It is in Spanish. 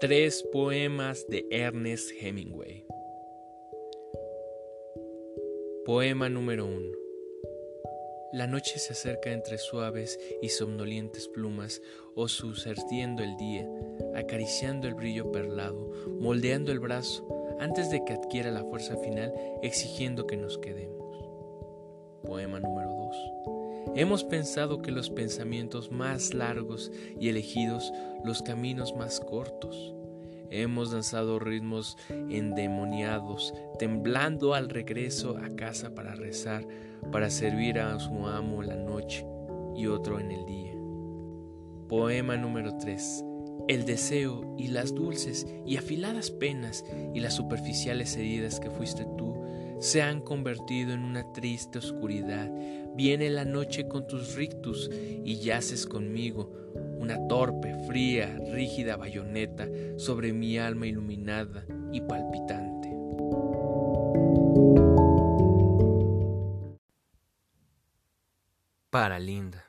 Tres poemas de Ernest Hemingway. Poema número uno. La noche se acerca entre suaves y somnolientes plumas, o sucediendo el día, acariciando el brillo perlado, moldeando el brazo, antes de que adquiera la fuerza final, exigiendo que nos quedemos. Poema número. Hemos pensado que los pensamientos más largos y elegidos los caminos más cortos. Hemos danzado ritmos endemoniados, temblando al regreso a casa para rezar, para servir a su amo la noche y otro en el día. Poema número 3. El deseo y las dulces y afiladas penas y las superficiales heridas que fuiste tú se han convertido en una triste oscuridad. Viene la noche con tus rictus y yaces conmigo, una torpe, fría, rígida bayoneta sobre mi alma iluminada y palpitante. Para Linda.